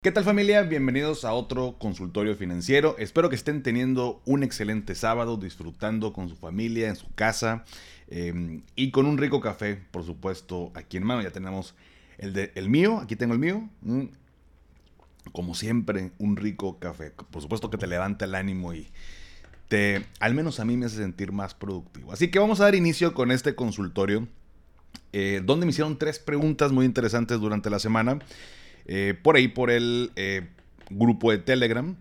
¿Qué tal familia? Bienvenidos a otro consultorio financiero. Espero que estén teniendo un excelente sábado, disfrutando con su familia, en su casa em, y con un rico café, por supuesto, aquí en mano. Ya tenemos el, de, el mío, aquí tengo el mío. Mm, como siempre, un rico café. Por supuesto que te levanta el ánimo y te, al menos a mí me hace sentir más productivo. Así que vamos a dar inicio con este consultorio, eh, donde me hicieron tres preguntas muy interesantes durante la semana. Eh, por ahí, por el eh, grupo de Telegram.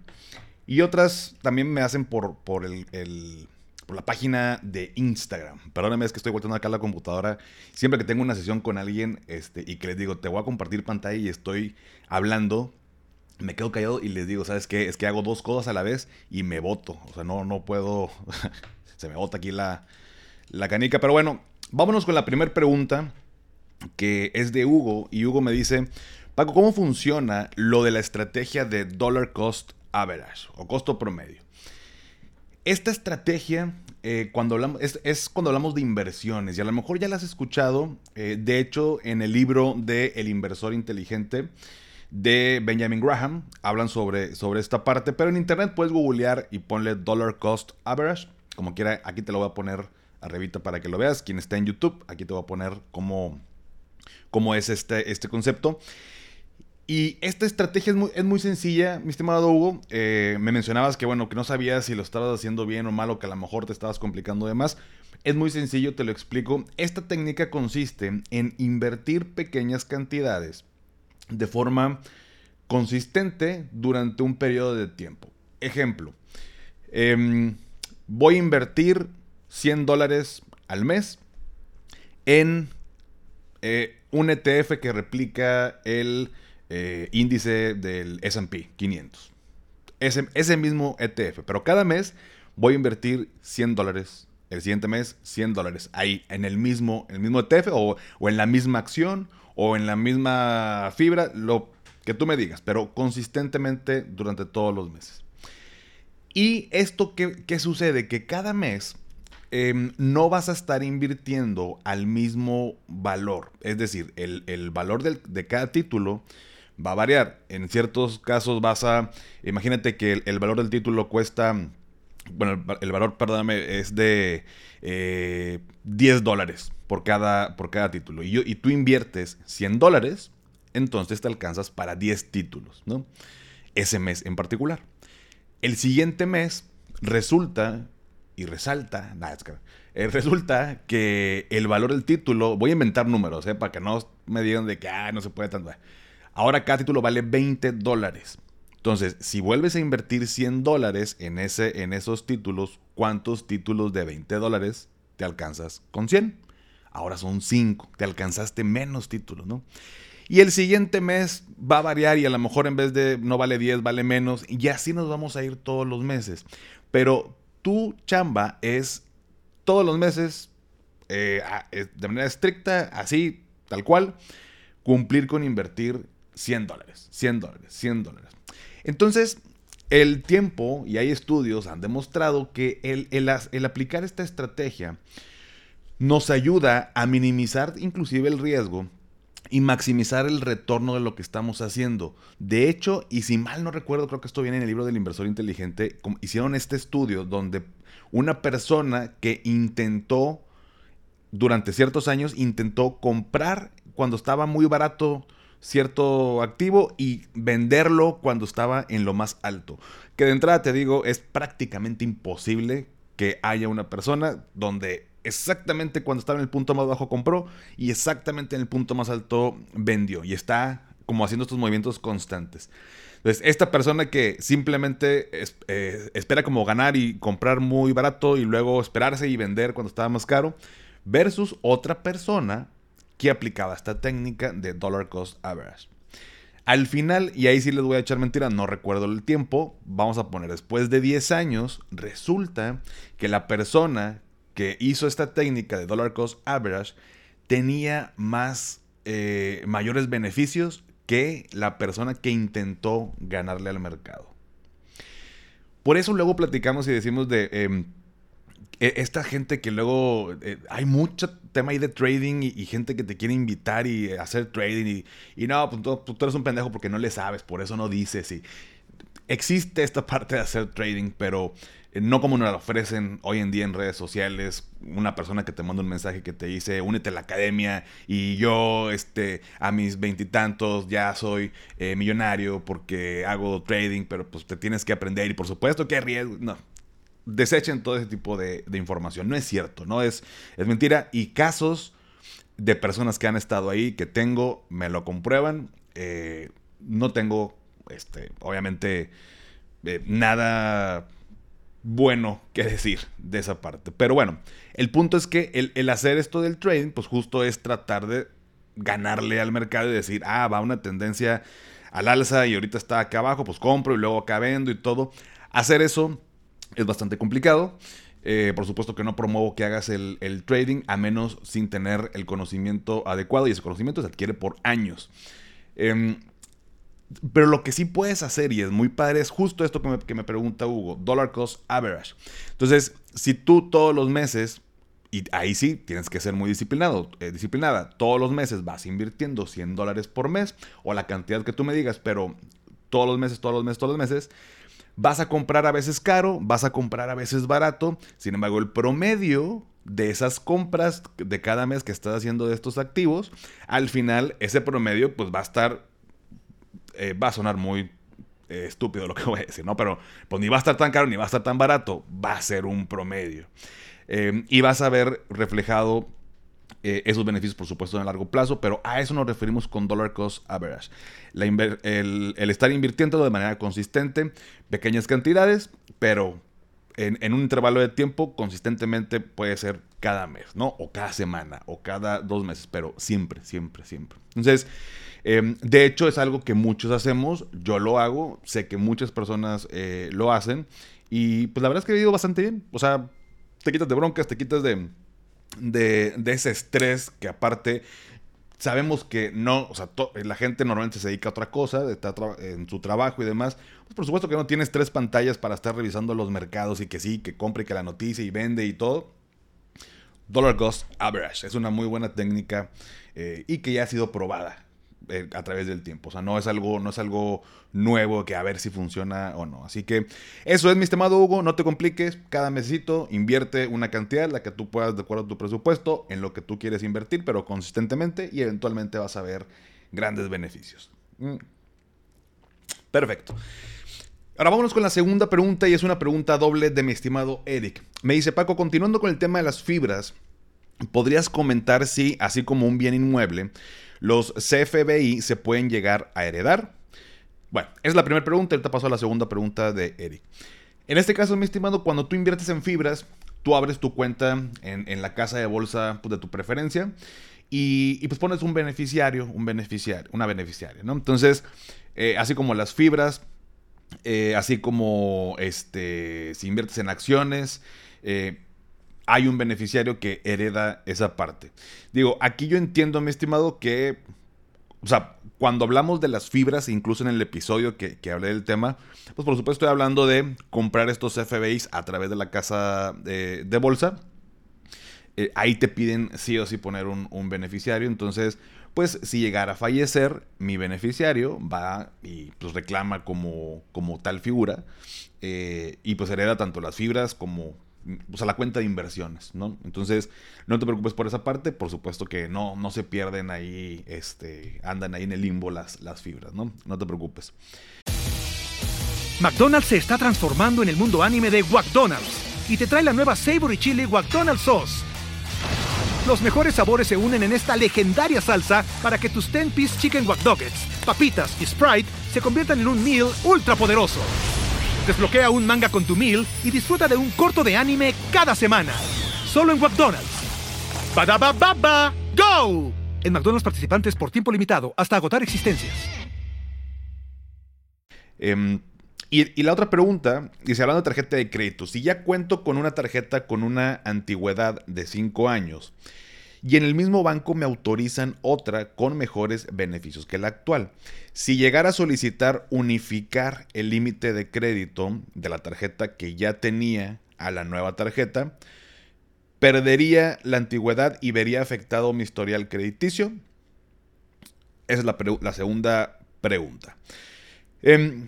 Y otras también me hacen por, por, el, por la página de Instagram. Perdóname, es que estoy volteando acá la computadora. Siempre que tengo una sesión con alguien este, y que les digo, te voy a compartir pantalla y estoy hablando, me quedo callado y les digo, ¿sabes qué? Es que hago dos cosas a la vez y me voto. O sea, no, no puedo. Se me bota aquí la, la canica. Pero bueno, vámonos con la primera pregunta que es de Hugo. Y Hugo me dice. Paco, ¿cómo funciona lo de la estrategia de dollar cost average o costo promedio? Esta estrategia eh, cuando hablamos, es, cuando hablamos de inversiones y a lo mejor ya la has escuchado, eh, de hecho en el libro de El inversor inteligente de Benjamin Graham hablan sobre, sobre esta parte, pero en internet puedes googlear y ponle dollar cost average, como quiera, aquí te lo voy a poner arribita para que lo veas, quien está en YouTube, aquí te voy a poner cómo, cómo es este, este concepto. Y esta estrategia es muy, sencilla, mi estimado Hugo. Eh, me mencionabas que, bueno, que no sabías si lo estabas haciendo bien o mal o que a lo mejor te estabas complicando de más. Es muy sencillo, te lo explico. Esta técnica consiste en invertir pequeñas cantidades de forma consistente durante un periodo de tiempo. Ejemplo, em, voy a invertir 100 dólares al mes en eh, un ETF que replica el eh, índice del SP 500. Ese, ese mismo ETF, pero cada mes voy a invertir 100 dólares. El siguiente mes, 100 dólares. Ahí, en el mismo, el mismo ETF o, en la misma acción o en la misma fibra, lo que tú me digas, pero consistentemente durante todos los meses. Y esto, ¿qué, sucede? Que cada mes em, no vas a estar invirtiendo al mismo valor. Es decir, el, valor de cada título va a variar. En ciertos casos vas a, imagínate que el, valor del título cuesta, bueno, el, valor, perdóname, es de 10 eh, dólares por cada, por cada título. Y, y tú inviertes 100 dólares, entonces te alcanzas para 10 títulos, ¿no? Ese mes en particular. El siguiente mes resulta y resalta, eh, resulta que el valor del título, voy a inventar números, eh, para que no me digan de que ah, no se puede tanto. Ahora cada título vale 20 dólares. Entonces, si vuelves a invertir 100 dólares en, en esos títulos, ¿cuántos títulos de 20 dólares te alcanzas con 100? Ahora son 5, te alcanzaste menos títulos, ¿no? Y el siguiente mes va a variar y a lo mejor en vez de no vale 10, vale menos. Y así nos vamos a ir todos los meses. Pero tu chamba es todos los meses, eh, de manera estricta, así, tal cual, cumplir con invertir 100 dólares, 100 dólares, 100 dólares. Entonces, el tiempo, y hay estudios, han demostrado que el, el, aplicar esta estrategia nos ayuda a minimizar inclusive el riesgo y maximizar el retorno de lo que estamos haciendo. De hecho, y si mal no recuerdo, creo que esto viene en el libro del inversor inteligente, hicieron este estudio donde una persona que intentó, durante ciertos años, intentó comprar cuando estaba muy barato cierto activo y venderlo cuando estaba en lo más alto. Que de entrada te digo, es prácticamente imposible que haya una persona donde exactamente cuando estaba en el punto más bajo compró y exactamente en el punto más alto vendió y está como haciendo estos movimientos constantes. Entonces, esta persona que simplemente eh, espera como ganar y comprar muy barato y luego esperarse y vender cuando estaba más caro, versus otra persona que aplicaba esta técnica de dollar cost average. Al final, y ahí sí les voy a echar mentira, no recuerdo el tiempo, vamos a poner después de 10 años, resulta que la persona que hizo esta técnica de dollar cost average tenía más, eh, mayores beneficios que la persona que intentó ganarle al mercado. Por eso luego platicamos y decimos de em, esta gente que luego eh, hay mucho tema ahí de trading y, gente que te quiere invitar y hacer trading y, no, pues, tú, tú, eres un pendejo porque no le sabes, por eso no dices. Y existe esta parte de hacer trading, pero eh, no como nos la ofrecen hoy en día en redes sociales, una persona que te manda un mensaje que te dice, únete a la academia y yo este, a mis veintitantos ya soy eh, millonario porque hago trading, pero pues te tienes que aprender y por supuesto que hay riesgo. No, desechen todo ese tipo de, información. No es cierto, no es, es mentira. Y casos de personas que han estado ahí, que tengo, me lo comprueban. Eh, no tengo, este, obviamente, eh, nada bueno que decir de esa parte. Pero bueno, el punto es que el, el, hacer esto del trading, pues justo es tratar de ganarle al mercado y decir, ah, va una tendencia al alza y ahorita está acá abajo, pues compro y luego acá vendo y todo. Hacer eso es bastante complicado. Eh, por supuesto que no promuevo que hagas el, trading a menos sin tener el conocimiento adecuado y ese conocimiento se adquiere por años. Em, pero lo que sí puedes hacer y es muy padre es justo esto que me, pregunta Hugo, dollar cost average. Entonces, si tú todos los meses, y ahí sí tienes que ser muy disciplinado, eh, disciplinada, todos los meses vas invirtiendo 100 dólares por mes o la cantidad que tú me digas, pero todos los meses, todos los meses, todos los meses, Vas a comprar a veces caro, vas a comprar a veces barato. Sin embargo, el promedio de esas compras de cada mes que estás haciendo de estos activos, al final ese promedio pues va a estar, eh, va a sonar muy eh, estúpido lo que voy a decir, ¿no? Pero pues ni va a estar tan caro ni va a estar tan barato, va a ser un promedio. Eh, y vas a ver reflejado eh, esos beneficios, por supuesto, en largo plazo, pero a eso nos referimos con dollar cost average. el, estar invirtiendo de manera consistente, pequeñas cantidades, pero en, un intervalo de tiempo consistentemente puede ser cada mes, ¿no? O cada semana, o cada dos meses, pero siempre, siempre, siempre. Entonces, em, de hecho es algo que muchos hacemos, yo lo hago, sé que muchas personas eh, lo hacen, y pues la verdad es que he ido bastante bien. O sea, te quitas de broncas, te quitas de de, ese estrés que aparte sabemos que no, o sea, la gente normalmente se dedica a otra cosa, está en su trabajo y demás. Pues por supuesto que no tienes tres pantallas para estar revisando los mercados y que sí, que compre, que la noticia y vende y todo. Dollar Cost Average es una muy buena técnica eh, y que ya ha sido probada. Eh, a través del tiempo. O sea, no es algo, no es algo nuevo que a ver si funciona o no. Así que eso es, mi estimado Hugo. No te compliques. Cada mesito invierte una cantidad, la que tú puedas de acuerdo a tu presupuesto, en lo que tú quieres invertir, pero consistentemente y eventualmente vas a ver grandes beneficios. Mm. Perfecto. Ahora vámonos con la segunda pregunta y es una pregunta doble de mi estimado Eric. Me dice Paco, continuando con el tema de las fibras, ¿podrías comentar si, así como un bien inmueble, los CFBI se pueden llegar a heredar. Bueno, es la primera pregunta, ahorita paso a la segunda pregunta de Eric. En este caso, mi estimado, cuando tú inviertes en fibras, tú abres tu cuenta en, la casa de bolsa pues, de tu preferencia y, pues pones un beneficiario, un beneficiario, una beneficiaria, ¿no? Entonces, eh, así como las fibras, eh, así como este, si inviertes en acciones, eh, hay un beneficiario que hereda esa parte. Digo, aquí yo entiendo, mi estimado, que, o sea, cuando hablamos de las fibras, incluso en el episodio que, hablé del tema, pues por supuesto estoy hablando de comprar estos FBIs a través de la casa de, bolsa. Eh, ahí te piden sí o sí poner un, beneficiario. Entonces, pues si llegara a fallecer, mi beneficiario va y pues reclama como, como tal figura. Eh, y pues hereda tanto las fibras como o sea, la cuenta de inversiones, ¿no? Entonces, no te preocupes por esa parte, por supuesto que no, no se pierden ahí, este, andan ahí en el limbo las, las fibras, ¿no? No te preocupes. McDonald's se está transformando en el mundo anime de McDonald's y te trae la nueva Savory Chili McDonald's Sauce. Los mejores sabores se unen en esta legendaria salsa para que tus 10-piece chicken wack papitas y Sprite se conviertan en un meal ultra poderoso. Desbloquea un manga con tu meal y disfruta de un corto de anime cada semana. Solo en McDonald's. baba ¡Go! En McDonald's participantes por tiempo limitado hasta agotar existencias. Em, y, la otra pregunta, dice, hablando de tarjeta de crédito, si ya cuento con una tarjeta con una antigüedad de 5 años y en el mismo banco me autorizan otra con mejores beneficios que la actual, si llegara a solicitar unificar el límite de crédito de la tarjeta que ya tenía a la nueva tarjeta, perdería la antigüedad y vería afectado mi historial crediticio. Esa es la, segunda pregunta. Eh,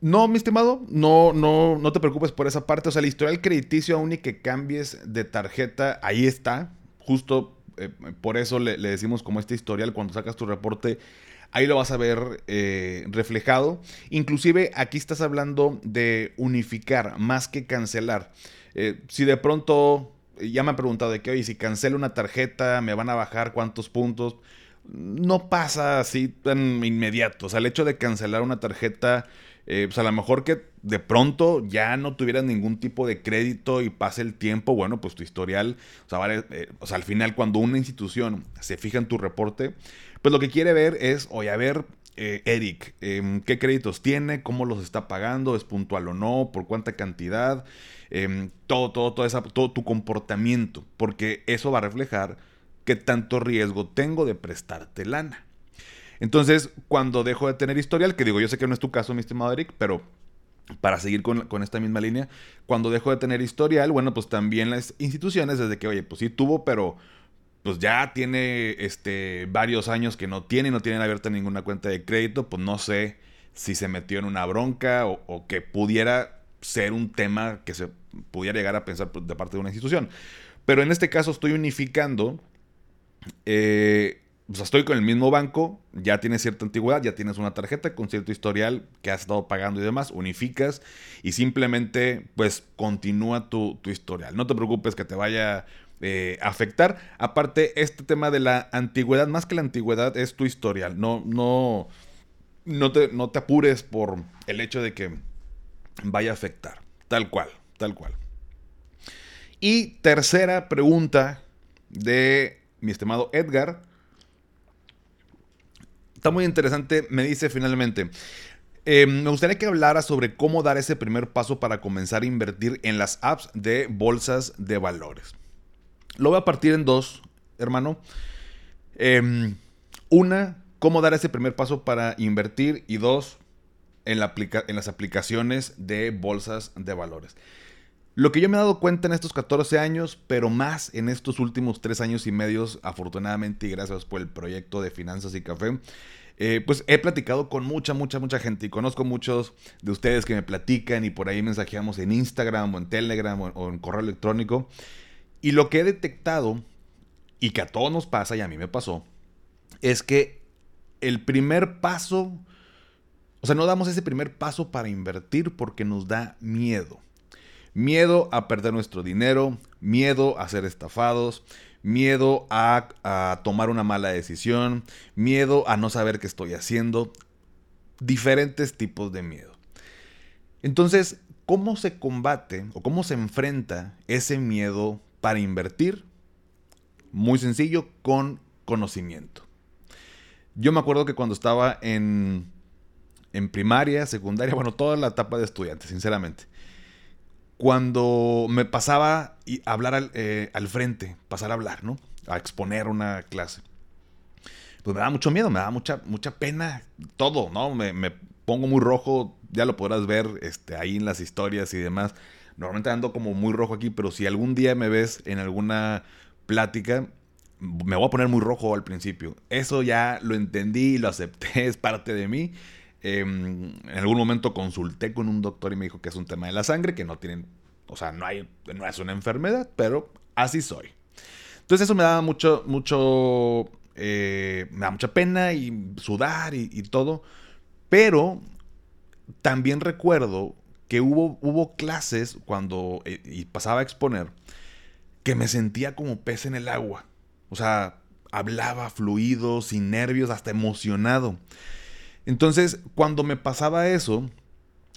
no, mi estimado, no, no, no te preocupes por esa parte. O sea, el historial crediticio, aún y que cambies de tarjeta, ahí está. Justo eh, por eso le, decimos como este historial, cuando sacas tu reporte, ahí lo vas a ver eh, reflejado. Inclusive aquí estás hablando de unificar más que cancelar. Eh, si de pronto, ya me han preguntado de que, oye, si cancelo una tarjeta, me van a bajar cuántos puntos. No pasa así tan inmediato. O sea, el hecho de cancelar una tarjeta eh, pues a lo mejor que de pronto ya no tuvieras ningún tipo de crédito y pase el tiempo, bueno, pues tu historial, o sea, eh, o sea, al final cuando una institución se fija en tu reporte, pues lo que quiere ver es, oye, a ver, eh, Eric, em, ¿qué créditos tiene? ¿Cómo los está pagando? ¿Es puntual o no? ¿Por cuánta cantidad? Em, todo, todo, todo, esa, todo tu comportamiento, porque eso va a reflejar qué tanto riesgo tengo de prestarte lana. Entonces, cuando dejo de tener historial, que digo, yo sé que no es tu caso, mi estimado Eric, pero para seguir con, esta misma línea, cuando dejo de tener historial, bueno, pues también las instituciones, desde que, oye, pues sí tuvo, pero pues ya tiene este, varios años que no tiene no tienen abierta ninguna cuenta de crédito, pues no sé si se metió en una bronca o, que pudiera ser un tema que se pudiera llegar a pensar de parte de una institución. Pero en este caso estoy unificando eh, o sea, estoy con el mismo banco, ya tienes cierta antigüedad, ya tienes una tarjeta con cierto historial que has estado pagando y demás, unificas y simplemente pues continúa tu, historial. No te preocupes que te vaya eh, afectar. Aparte, este tema de la antigüedad, más que la antigüedad, es tu historial. No, no, no, te, no te apures por el hecho de que vaya a afectar. Tal cual, tal cual. Y tercera pregunta de mi estimado Edgar está muy interesante. Me dice finalmente. Eh, me gustaría que hablara sobre cómo dar ese primer paso para comenzar a invertir en las apps de bolsas de valores. Lo voy a partir en dos, hermano. Em, una, cómo dar ese primer paso para invertir. Y dos, en, en las aplicaciones de bolsas de valores. Lo que yo me he dado cuenta en estos 14 años, pero más en estos últimos 3 años y medios, afortunadamente y gracias por el proyecto de Finanzas y Café, eh, pues he platicado con mucha, mucha, mucha gente y conozco muchos de ustedes que me platican y por ahí mensajeamos en Instagram o en Telegram o en correo electrónico. Y lo que he detectado, y que a todos nos pasa y a mí me pasó, es que el primer paso, o sea, no damos ese primer paso para invertir porque nos da miedo. Miedo a perder nuestro dinero, miedo a ser estafados, miedo a, tomar una mala decisión, miedo a no saber qué estoy haciendo, diferentes tipos de miedo. Entonces, ¿cómo se combate o cómo se enfrenta ese miedo para invertir? Muy sencillo, con conocimiento. Yo me acuerdo que cuando estaba en, en primaria, secundaria, bueno, toda la etapa de estudiante, sinceramente cuando me pasaba a hablar eh, al, frente, pasar a hablar, ¿no? A exponer una clase. Pues me da mucho miedo, me da mucha, mucha pena todo, ¿no? Me, pongo muy rojo, ya lo podrás ver este, ahí en las historias y demás. Normalmente ando como muy rojo aquí, pero si algún día me ves en alguna plática, me voy a poner muy rojo al principio. Eso ya lo entendí, lo acepté, es parte de mí. Em, en algún momento consulté con un doctor y me dijo que es un tema de la sangre, que no tienen, o sea, no, hay, no es una enfermedad, pero así soy. Entonces eso me daba mucho, mucho, eh, me da mucha pena y sudar y, todo. Pero también recuerdo que hubo, hubo clases cuando eh, y pasaba a exponer que me sentía como pez en el agua. O sea, hablaba fluido, sin nervios, hasta emocionado. Entonces, cuando me pasaba eso,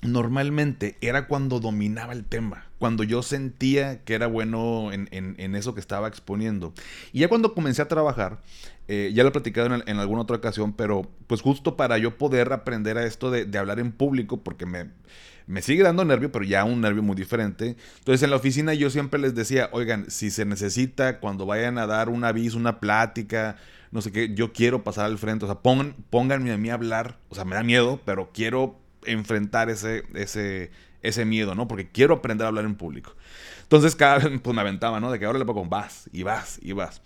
normalmente era cuando dominaba el tema, cuando yo sentía que era bueno en, eso que estaba exponiendo. Y ya cuando comencé a trabajar, eh, ya lo he platicado en, alguna otra ocasión, pero pues justo para yo poder aprender a esto de, hablar en público, porque me, me sigue dando nervio, pero ya un nervio muy diferente. Entonces en la oficina yo siempre les decía, oigan, si se necesita cuando vayan a dar un aviso, una plática, no sé qué, yo quiero pasar al frente, o sea, pongan, pónganme a mí a hablar, o sea, me da miedo, pero quiero enfrentar ese, ese, ese miedo, ¿no? Porque quiero aprender a hablar en público. Entonces cada vez pues, me aventaba, ¿no? De que ahora le pongo vas y vas y vas.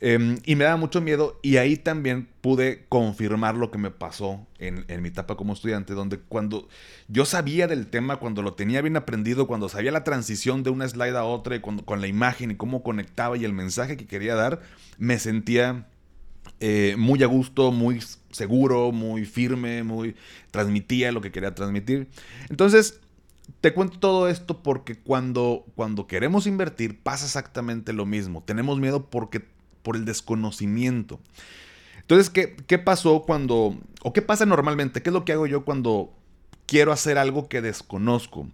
Em, y me daba mucho miedo y ahí también pude confirmar lo que me pasó en, en, mi etapa como estudiante, donde cuando yo sabía del tema, cuando lo tenía bien aprendido, cuando sabía la transición de una slide a otra y con la imagen y cómo conectaba y el mensaje que quería dar, me sentía eh, muy a gusto, muy seguro, muy firme, muy transmitía lo que quería transmitir. Entonces, te cuento todo esto porque cuando, cuando queremos invertir pasa exactamente lo mismo. Tenemos miedo porque, por el desconocimiento. Entonces, ¿qué, ¿qué pasó cuando, o qué pasa normalmente? ¿Qué es lo que hago yo cuando quiero hacer algo que desconozco?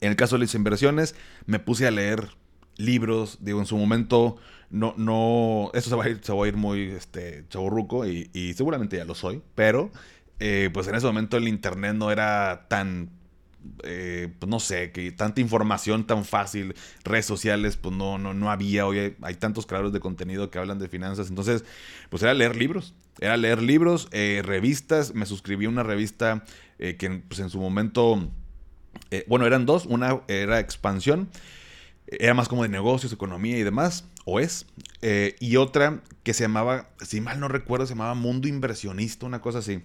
En el caso de las inversiones, me puse a leer libros, digo, en su momento no, no, esto se va a ir, se va a ir muy este, chaburruco y, y seguramente ya lo soy, pero eh, pues en ese momento el internet no era tan, eh, pues no sé, que tanta información tan fácil, redes sociales, pues no, no, no había, hoy hay, tantos creadores de contenido que hablan de finanzas, entonces pues era leer libros, era leer libros, eh, revistas, me suscribí a una revista que pues en su momento, bueno, eran dos, una era Expansión, era más como de negocios, economía y demás, o es. Eh, y otra que se llamaba, si mal no recuerdo, se llamaba Mundo Inversionista, una cosa así.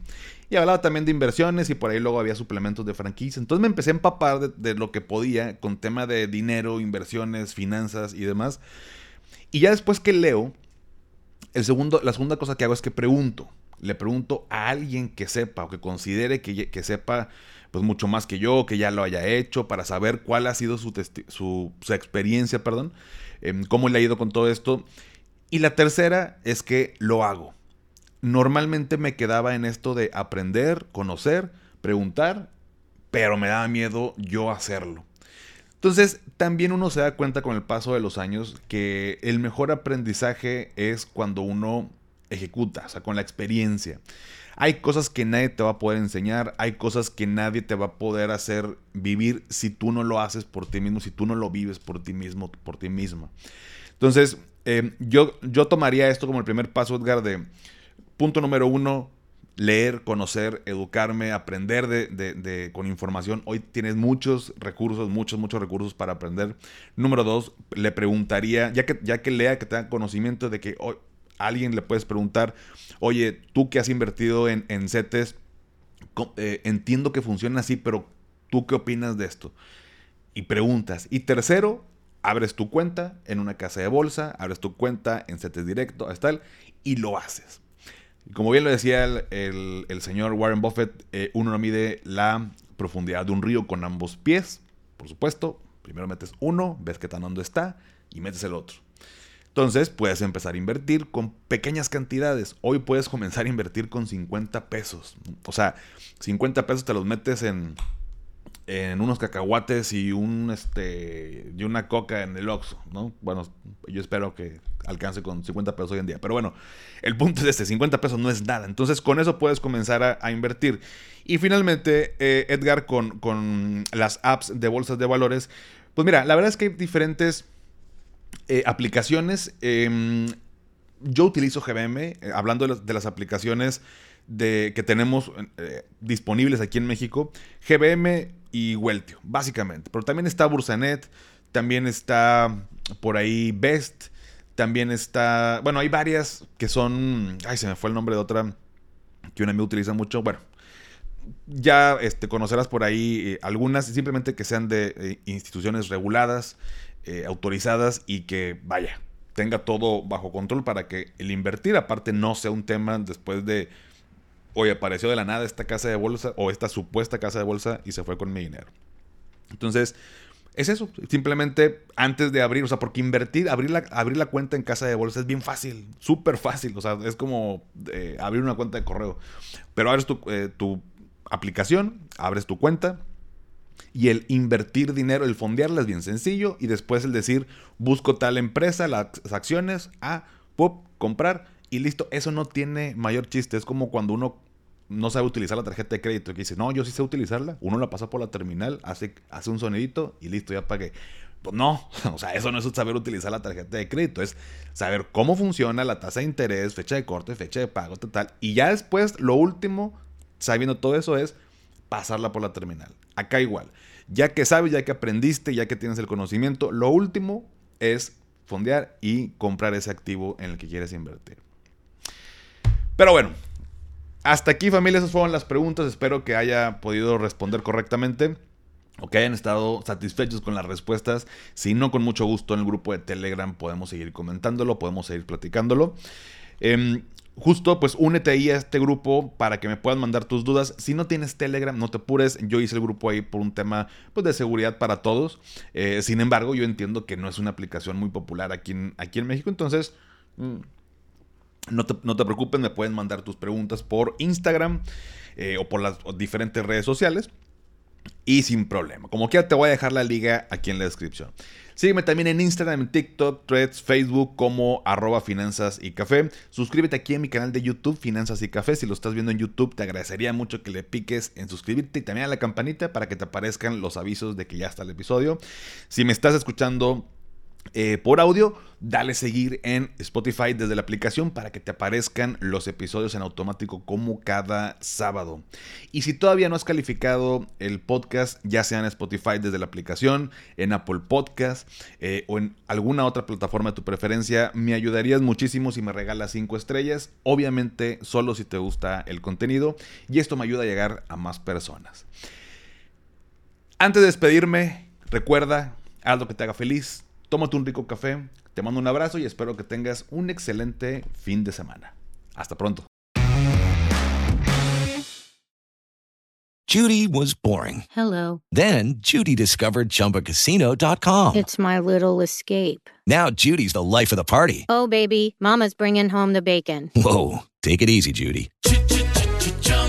Y hablaba también de inversiones y por ahí luego había suplementos de franquicia. Entonces me empecé a empapar de, lo que podía con tema de dinero, inversiones, finanzas y demás. Y ya después que leo, el segundo, la segunda cosa que hago es que pregunto. Le pregunto a alguien que sepa o que considere que, sepa pues mucho más que yo, que ya lo haya hecho, para saber cuál ha sido su, su, experiencia, perdón, em, cómo le ha ido con todo esto. Y la tercera es que lo hago. Normalmente me quedaba en esto de aprender, conocer, preguntar, pero me daba miedo yo hacerlo. Entonces, también uno se da cuenta con el paso de los años que el mejor aprendizaje es cuando uno ejecuta, o sea, con la experiencia. Hay cosas que nadie te va a poder enseñar, hay cosas que nadie te va a poder hacer vivir si tú no lo haces por ti mismo, si tú no lo vives por ti mismo, por ti misma. Entonces, eh, yo, yo tomaría esto como el primer paso, Edgar, de punto número uno, leer, conocer, educarme, aprender de, con información. Hoy tienes muchos recursos, muchos, muchos recursos para aprender. Número dos, le preguntaría, ya que, ya que lea, que tenga conocimiento de que hoy, alguien le puedes preguntar, oye, tú que has invertido en, en CETES, eh, entiendo que funciona así, pero ¿tú qué opinas de esto? Y preguntas. Y tercero, abres tu cuenta en una casa de bolsa, abres tu cuenta en CETES Directo, tal, y lo haces. Como bien lo decía el, señor Warren Buffett, eh, uno no mide la profundidad de un río con ambos pies. Por supuesto, primero metes uno, ves qué tan hondo está, y metes el otro. Entonces puedes empezar a invertir con pequeñas cantidades. Hoy puedes comenzar a invertir con 50 pesos. O sea, 50 pesos te los metes en, en unos cacahuates y un este y una coca en el Oxxo, ¿no? Bueno, yo espero que alcance con 50 pesos hoy en día. Pero bueno, el punto es este, 50 pesos no es nada. Entonces con eso puedes comenzar a, invertir. Y finalmente, eh, Edgar, con, con las apps de bolsas de valores, pues mira, la verdad es que hay diferentes eh, aplicaciones. Em, yo utilizo GBM, eh, hablando de las, aplicaciones de, que tenemos eh, disponibles aquí en México. GBM y Weltio, básicamente. Pero también está Bursanet, también está por ahí Best, también está... Bueno, hay varias que son... Ay, se me fue el nombre de otra que una amiga utiliza mucho. Bueno, ya este, conocerás por ahí algunas, simplemente que sean de instituciones reguladas. Eh, autorizadas y que, vaya, tenga todo bajo control para que el invertir aparte no sea un tema después de, oye, apareció de la nada esta casa de bolsa o esta supuesta casa de bolsa y se fue con mi dinero. Entonces, es eso. Simplemente antes de abrir, o sea, porque invertir, abrir la, abrir la cuenta en casa de bolsa es bien fácil, súper fácil. O sea, es como eh, abrir una cuenta de correo. Pero abres tu, eh, tu aplicación, abres tu cuenta. Y el invertir dinero, el fondearla es bien sencillo. Y después el decir, busco tal empresa, las acciones, a pop, comprar y listo. Eso no tiene mayor chiste. Es como cuando uno no sabe utilizar la tarjeta de crédito, que dice, no, yo sí sé utilizarla, uno la pasa por la terminal, hace, hace un sonidito y listo, ya pagué. Pues no, o sea, eso no es saber utilizar la tarjeta de crédito, es saber cómo funciona la tasa de interés, fecha de corte, fecha de pago, total. Y ya después, lo último, sabiendo todo eso, es pasarla por la terminal. Acá igual. Ya que sabes, ya que aprendiste, ya que tienes el conocimiento, lo último es fondear y comprar ese activo en el que quieres invertir. Pero bueno, hasta aquí familia, esas fueron las preguntas. Espero que haya podido responder correctamente o que hayan estado satisfechos con las respuestas. Si no, con mucho gusto en el grupo de Telegram podemos seguir comentándolo, podemos seguir platicándolo. Em, justo, pues únete ahí a este grupo para que me puedan mandar tus dudas. Si no tienes Telegram, no te apures. Yo hice el grupo ahí por un tema pues, de seguridad para todos. Eh, sin embargo, yo entiendo que no es una aplicación muy popular aquí en, aquí en México. Entonces... Mm, no te, no preocupes, me pueden mandar tus preguntas por Instagram eh, o por las diferentes redes sociales. Y sin problema. Como quiera, te voy a dejar la liga aquí en la descripción. Sígueme también en Instagram, TikTok, Threads, Facebook como arroba finanzas y café. Suscríbete aquí en mi canal de YouTube, Finanzas y Café. Si lo estás viendo en YouTube, te agradecería mucho que le piques en suscribirte y también a la campanita para que te aparezcan los avisos de que ya está el episodio. Si me estás escuchando eh, por audio, dale seguir en Spotify desde la aplicación para que te aparezcan los episodios en automático como cada sábado. Y si todavía no has calificado el podcast, ya sea en Spotify desde la aplicación, en Apple Podcast eh, o en alguna otra plataforma de tu preferencia, me ayudarías muchísimo si me regalas 5 estrellas. Obviamente, solo si te gusta el contenido y esto me ayuda a llegar a más personas. Antes de despedirme, recuerda, haz lo que te haga feliz tómate un rico café, te mando un abrazo y espero que tengas un excelente fin de semana. Hasta pronto. Judy was boring. Hello. Then Judy discovered chumbacasino.com. It's my little escape. Now Judy's the life of the party. Oh, baby, Mama's bringing home the bacon. Whoa. Take it easy, Judy.